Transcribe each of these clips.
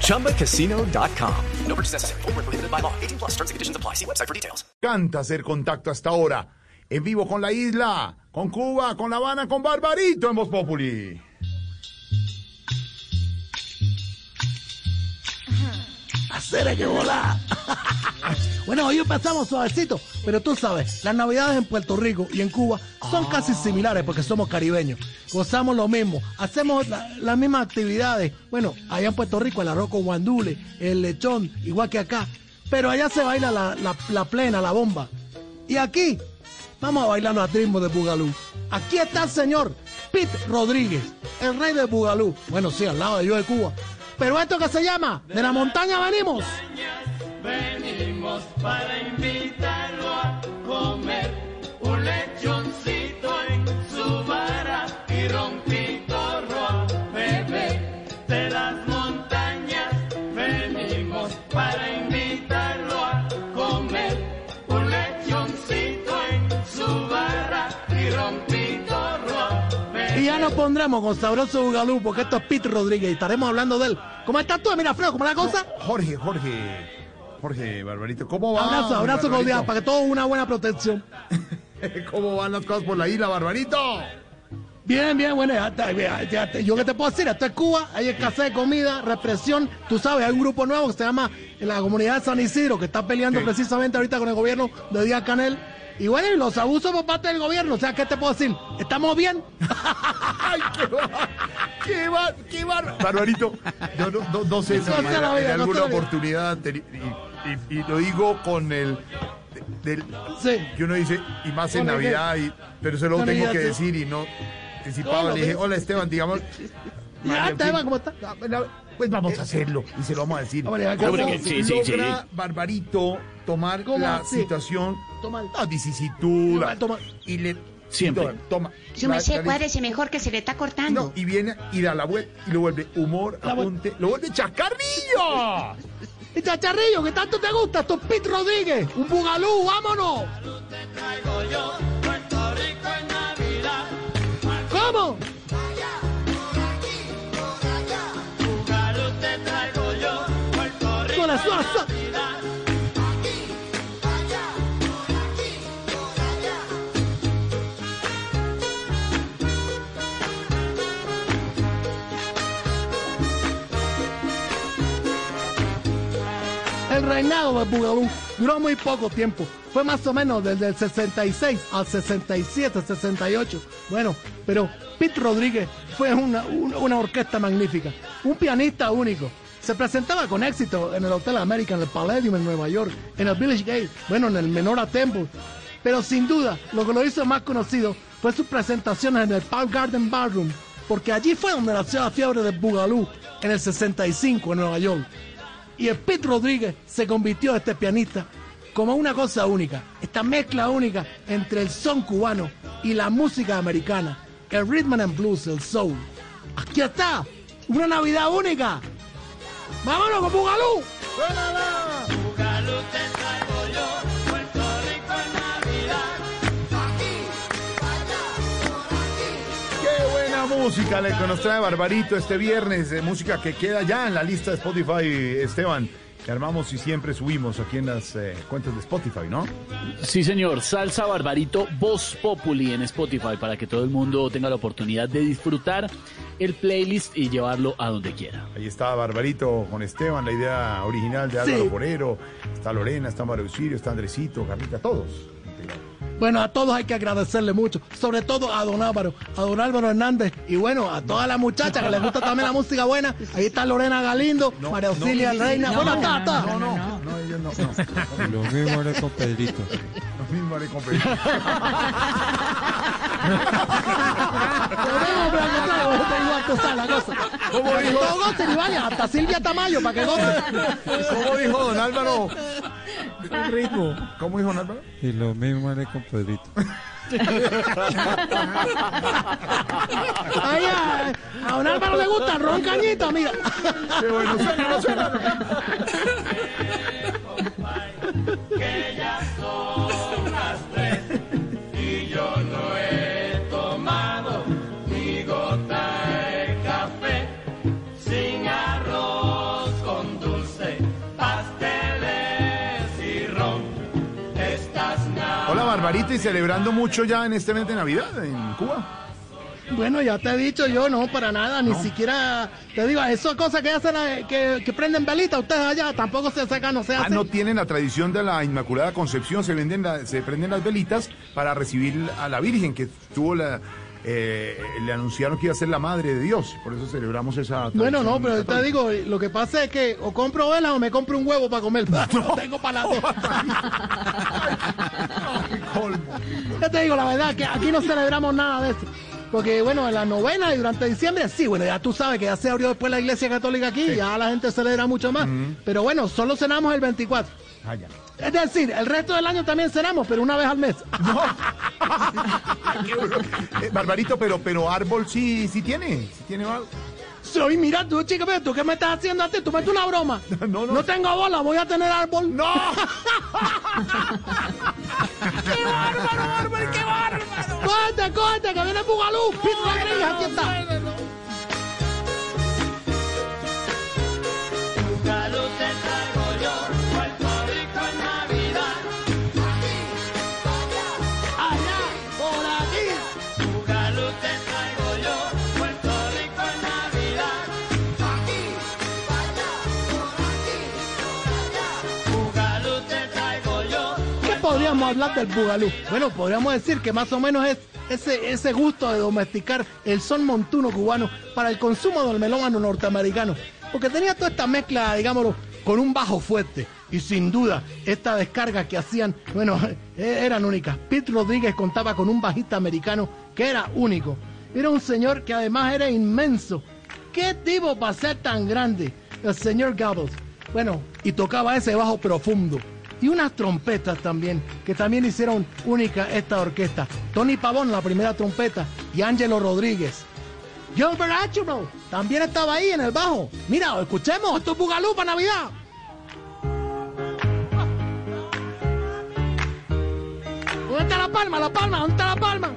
ChumbaCasino.com. No purchase necessary. Full prohibited by law. 18 plus terms and conditions apply. See website for details. Canta hacer contacto hasta ahora. En vivo con la isla, con Cuba, con La Habana, con Barbarito en Voz Populi. Hacer que volar. Bueno, hoy empezamos suavecito, pero tú sabes, las navidades en Puerto Rico y en Cuba son casi similares porque somos caribeños. Gozamos lo mismo, hacemos las mismas actividades. Bueno, allá en Puerto Rico el arroz con guandule, el lechón, igual que acá. Pero allá se baila la, plena, la bomba. Y aquí, vamos a bailar los ritmos de Bugalú. Aquí está el señor Pete Rodríguez, el rey de Bugalú. Bueno, sí, al lado de yo de Cuba. Pero esto que se llama, de la montaña venimos para invitarlo a comer un lechoncito en su vara y ronquito a beber de las montañas. Venimos para invitarlo a comer un lechoncito en su vara y ronquito a beber. Y ya nos pondremos con sabroso bugalú porque esto es Pete Rodríguez y estaremos hablando de él. ¿Cómo estás tú, Mira, Fred? ¿Cómo la cosa? Jorge, Jorge. Jorge Barbarito. ¿Cómo va? Abrazo, abrazo cordial, para que todo una buena protección. ¿Cómo van las cosas por la isla, Barbarito? Bien, bien, bueno, yo que te puedo decir, esto es Cuba, hay escasez de comida, represión, tú sabes, hay un grupo nuevo que se llama la comunidad de San Isidro, que está peleando precisamente ahorita con el gobierno de Díaz Canel, y bueno, y los abusos por parte del gobierno, o sea, ¿qué te puedo decir? ¿Estamos bien? ¡Ay, qué va! ¡Qué va! Barbarito, yo no, no, sé si en, alguna oportunidad y, lo digo con el del, sí. que uno dice, y más en Navidad, y, pero se lo tengo que decir y no anticipaba. Le dije, hola Esteban, digamos. Ya, Esteban, ¿cómo estás? Pues vamos a hacerlo y se lo vamos a decir. ¿Cómo sí, sí, logra Barbarito tomar la situación, la vicisitud, y le Siempre. Toma. Su merced, cuádrese mejor que se le está cortando. No, y viene y da la vuelta y lo vuelve humor, apunte, lo vuelve chascarrillo. Y chacharrillo, que tanto te gusta, esto es Pete Rodríguez, un bugalú, vámonos. ¿Cómo? El reinado de Bugalú duró muy poco tiempo. Fue más o menos desde el 66 al 67, 68. Bueno, pero Pete Rodríguez fue una, orquesta magnífica. Un pianista único. Se presentaba con éxito en el Hotel American, en el Palladium en Nueva York, en el Village Gate, bueno, en el Menora Temple. Pero sin duda, lo que lo hizo más conocido fue sus presentaciones en el Park Garden Ballroom, porque allí fue donde nació la fiebre de Bugalú en el 65 en Nueva York. Y el Pete Rodríguez se convirtió este pianista como una cosa única, esta mezcla única entre el son cubano y la música americana, el rhythm and blues, el soul. Aquí está, una Navidad única. ¡Vámonos con Bugalú! Bugalú te traigo yo, Puerto Rico en Navidad. Aquí, allá, por aquí. ¡Qué buena música la que nos trae Barbarito este viernes! De música que queda ya en la lista de Spotify, Esteban que armamos y siempre subimos aquí en las eh, cuentas de Spotify, ¿no? Sí, señor. Salsa Barbarito Voz Populi en Spotify para que todo el mundo tenga la oportunidad de disfrutar el playlist y llevarlo a donde quiera. Ahí está Barbarito con Esteban, la idea original de Álvaro Porero. Está Lorena, está Mario Sirio, está Andresito, Carlita, todos. Bueno, a todos hay que agradecerle mucho, sobre todo a don Álvaro, a don Álvaro Hernández y bueno, a todas las muchachas que les gusta también la música buena. Ahí está Lorena Galindo, María Auxilia Reina. bueno, está, está. No, no, no, no, ellos no. no. Lo mismo haré con Pedrito. Lo mismo haré con Pedrito. ¿Cómo dijo? Todos gocen y vaya, hasta Silvia Tamayo para que goce. ¿Cómo dijo don Álvaro? El ritmo. ¿Cómo dijo Álvaro? Y lo mismo haré con Pedrito. Ay, a don Álvaro le gusta el ron cañita, mira. Qué bueno, suena, suena. Celebrando mucho ya en este mes de Navidad en Cuba. Bueno, ya te he dicho yo, no, para nada, ni siquiera, te digo, esas cosas que hacen, eh, que, que prenden velita, ustedes allá, tampoco se sacan, no se Ah, hacen. no tienen la tradición de la Inmaculada Concepción, se venden la- se prenden las velitas para recibir a la Virgen que tuvo la eh, le anunciaron que iba a ser la madre de Dios, por eso celebramos esa Bueno, no, pero te digo, lo que pasa es que o compro velas o me compro un huevo para comer. No tengo para dos. Yo te digo la verdad, que aquí no celebramos nada de eso. Porque, bueno, en la novena y durante diciembre, sí, bueno, ya tú sabes que ya se abrió después la iglesia católica aquí, ya la gente celebra mucho más. Pero bueno, solo cenamos el 24. Ah, ya. Es decir, el resto del año también cenamos, pero una vez al mes. Qué bueno. Eh, Barbarito, pero pero árbol sí sí tiene, sí tiene árbol. Soy, mira, tú, chica, pero tú qué me estás haciendo a ti, tú me haces una broma. No, no. tengo bola, voy a tener árbol. ¡No! ¡Qué bárbaro, árbol, qué bárbaro! ¡Cógete, cógete, que viene Bugalú! ¡Pizza Rodríguez, aquí está! ¿Qué podríamos hablar del Bugalú? Bueno, podríamos decir que más o menos es ese, ese gusto de domesticar el son montuno cubano para el consumo del melómano norteamericano. Porque tenía toda esta mezcla, digámoslo, con un bajo fuerte. Y sin duda, esta descarga que hacían, bueno, eh, eran únicas. Pete Rodríguez contaba con un bajista americano que era único. Era un señor que además era inmenso. ¿Qué tipo para ser tan grande? El señor Gabbles. Bueno, y tocaba ese bajo profundo. Y unas trompetas también, que también hicieron única esta orquesta. Tony Pavón, la primera trompeta, y Angelo Rodríguez. Gilbert Archibald también estaba ahí en el bajo. Mira, escuchemos, esto es Bugalú para Navidad. ¿Dónde está la palma? La palma, ¿dónde está la palma?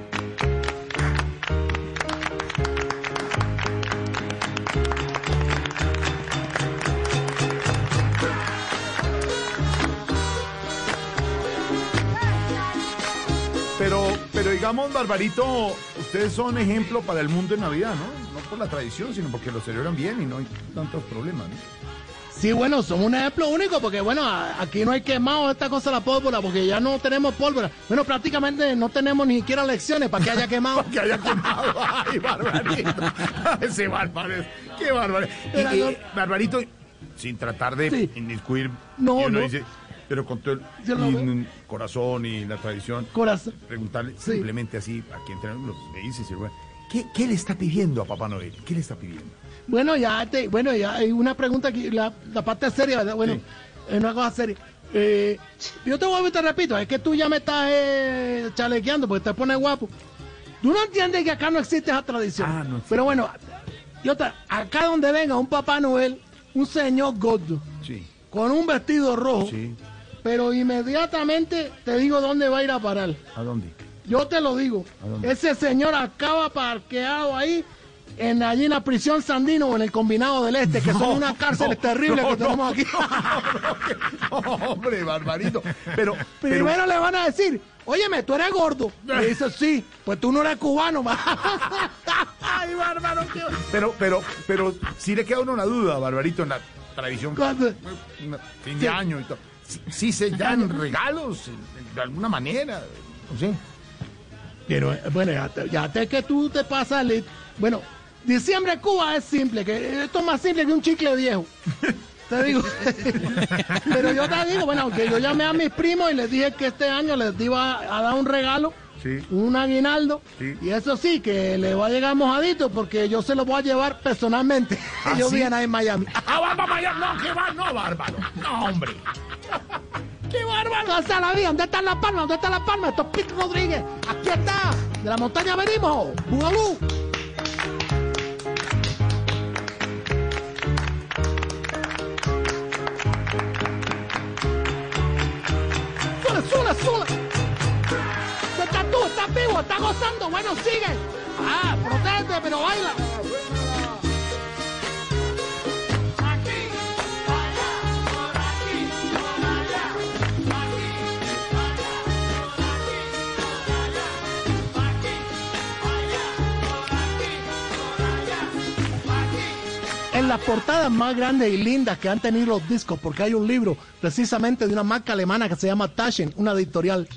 Pero digamos, Barbarito, ustedes son ejemplo para el mundo en Navidad, ¿no? No por la tradición, sino porque lo celebran bien y no hay tantos problemas, ¿no? Sí, bueno, somos un ejemplo único porque, bueno, aquí no hay quemado esta cosa de la pólvora porque ya no tenemos pólvora. Bueno, prácticamente no tenemos ni siquiera lecciones para que haya quemado. que haya quemado. Ay, Barbarito. Ese bárbaro. Qué bárbaro. Barbarito, sin tratar de Sí. inmiscuir. No, no. dice, pero con todo el y corazón y la tradición. Corazón. Preguntarle Sí. simplemente así, aquí entre nosotros, me dice, ¿qué, ¿qué le está pidiendo a Papá Noel? ¿Qué le está pidiendo? Bueno, ya te, bueno, ya hay una pregunta aquí, la, la parte seria, ¿verdad? Bueno, Sí. es una cosa seria. Eh, yo te vuelvo y te repito, es que tú ya me estás eh, chalequeando porque te pones guapo. Tú no entiendes que acá no existe esa tradición. Ah, no. Pero bueno, yo te- acá donde venga un Papá Noel, un señor gordo, Sí, con un vestido rojo, sí. Pero inmediatamente te digo dónde va a ir a parar. ¿A dónde? Yo te lo digo. ¿A dónde? Ese señor acaba parqueado ahí, en allí en la prisión Sandino o en el combinado del Este, que son unas cárceles terribles no, que tenemos no, aquí. No, hombre, Barbarito. Pero, pero, Primero le van a decir, óyeme, tú eres gordo. Le dice, sí, pues tú no eres cubano. Ay, bárbaro, pero, pero, pero, sí le queda uno una duda, Barbarito, en la tradición. Fin Sí. de año y todo. Sí, se dan regalos, de alguna manera. No sé. Pero bueno, ya, te- que tú te pasas. le- Bueno, diciembre Cuba es simple, que esto es más simple que un chicle viejo. Te digo. Pero yo te digo, bueno, aunque yo llamé a mis primos y les dije que este año les iba a dar un regalo, Sí. un aguinaldo, Sí. y eso sí, que le va a llegar mojadito porque yo se lo voy a llevar personalmente. ¿Ah, Ellos sí? ahí en Miami. Ah, va, va, vaya. No, que va, no, bárbaro. No, hombre. ¡Qué bárbaro! ¿Dónde está la vida? ¿Dónde están las palmas? ¿Dónde están las palmas? Esto es Pete Rodríguez. Aquí está. De la montaña venimos. Bugalú. ¿Estás gozando? Bueno, sigue. Ah, proteste, pero baila. en las portadas más grandes y lindas que han tenido los discos, porque hay un libro precisamente de una marca alemana que se llama Taschen, una editorial.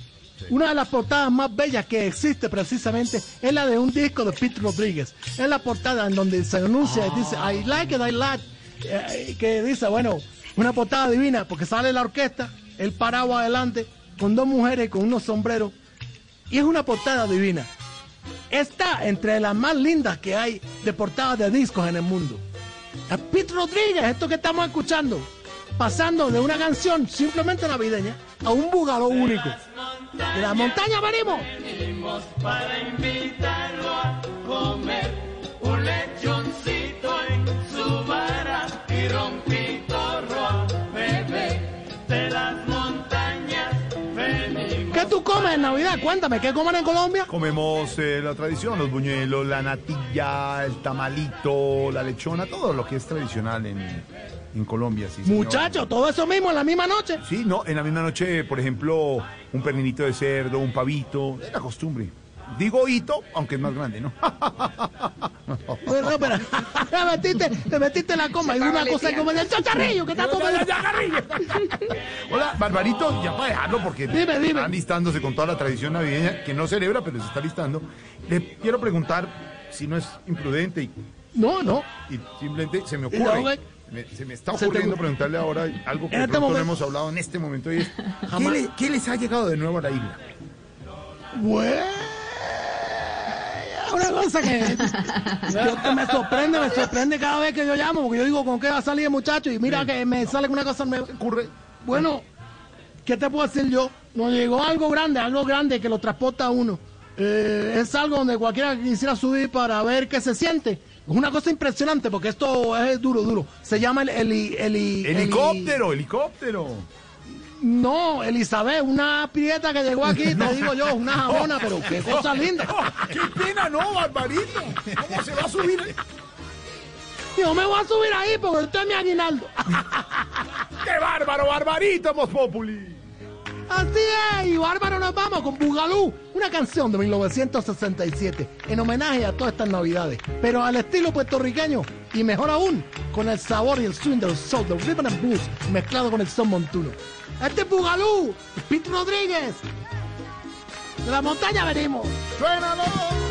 Una de las portadas más bellas que existe precisamente es la de un disco de Pete Rodríguez. Es la portada en donde se anuncia y dice, I like it, I like, eh, que dice, bueno, una portada divina, porque sale la orquesta, el parado adelante, con dos mujeres con unos sombreros, y es una portada divina. Está entre las más lindas que hay de portadas de discos en el mundo. A Pete Rodríguez, esto que estamos escuchando, pasando de una canción simplemente navideña a un búgalo único. De la montaña venimos. Venimos para invitarlo a comer un lechoncito en su vara y rompitorro a beber de las montañas. Venimos ¿Qué tú comes en Navidad? Cuéntame, ¿qué comen en Colombia? Comemos eh, la tradición, los buñuelos, la natilla, el tamalito, la lechona, todo lo que es tradicional en, en Colombia. Sí, señor. Muchachos, todo eso mismo en la misma noche. Sí, no, en la misma noche, por ejemplo, un pernilito de cerdo, un pavito, es la costumbre. Digo hito, aunque es más grande, ¿no? Pero, pero, te metiste, te metiste en la coma y una cosa como el chacharrillo que está comiendo. Hola, Barbarito, ya para dejarlo porque Dime, dime. están listándose con toda la tradición navideña que no celebra, pero se está listando. Le quiero preguntar si no es imprudente y, No, no. y simplemente se me Y no, ocurre. Me- se me está te ocurriendo preguntarle ahora algo que este no hemos hablado en este momento y es ¿qué, Jamás. le- qué les ha llegado de nuevo a la isla? Una cosa que yo- me sorprende, me sorprende cada vez que yo llamo, porque yo digo con qué va a salir el muchacho y mira que me sale una cosa nueva. Ocurre Bueno, ¿qué te puedo decir yo? Nos llegó algo grande, algo grande que lo transporta a uno. Eh, es algo donde cualquiera quisiera subir para ver qué se siente. Es una cosa impresionante porque esto es duro, duro. Se llama el... heli- helicóptero, helicóptero. No, Elizabeth, una prieta que llegó aquí, te digo yo, una jabona, pero qué cosa linda. ¡Qué pena, no, Barbarito! ¿Cómo se va a subir? Yo me voy a subir ahí porque usted es mi aguinaldo. ¡Qué bárbaro, Barbarito, Voz Populi! Así es, y bárbaro nos vamos con Bugalú, una canción de 1967, en homenaje a todas estas navidades, pero al estilo puertorriqueño, y mejor aún, con el sabor y el swing del soul, del rhythm and blues, mezclado con el son montuno. Este es Bugalú, Pete Rodríguez, de la montaña venimos. ¡Suénalo!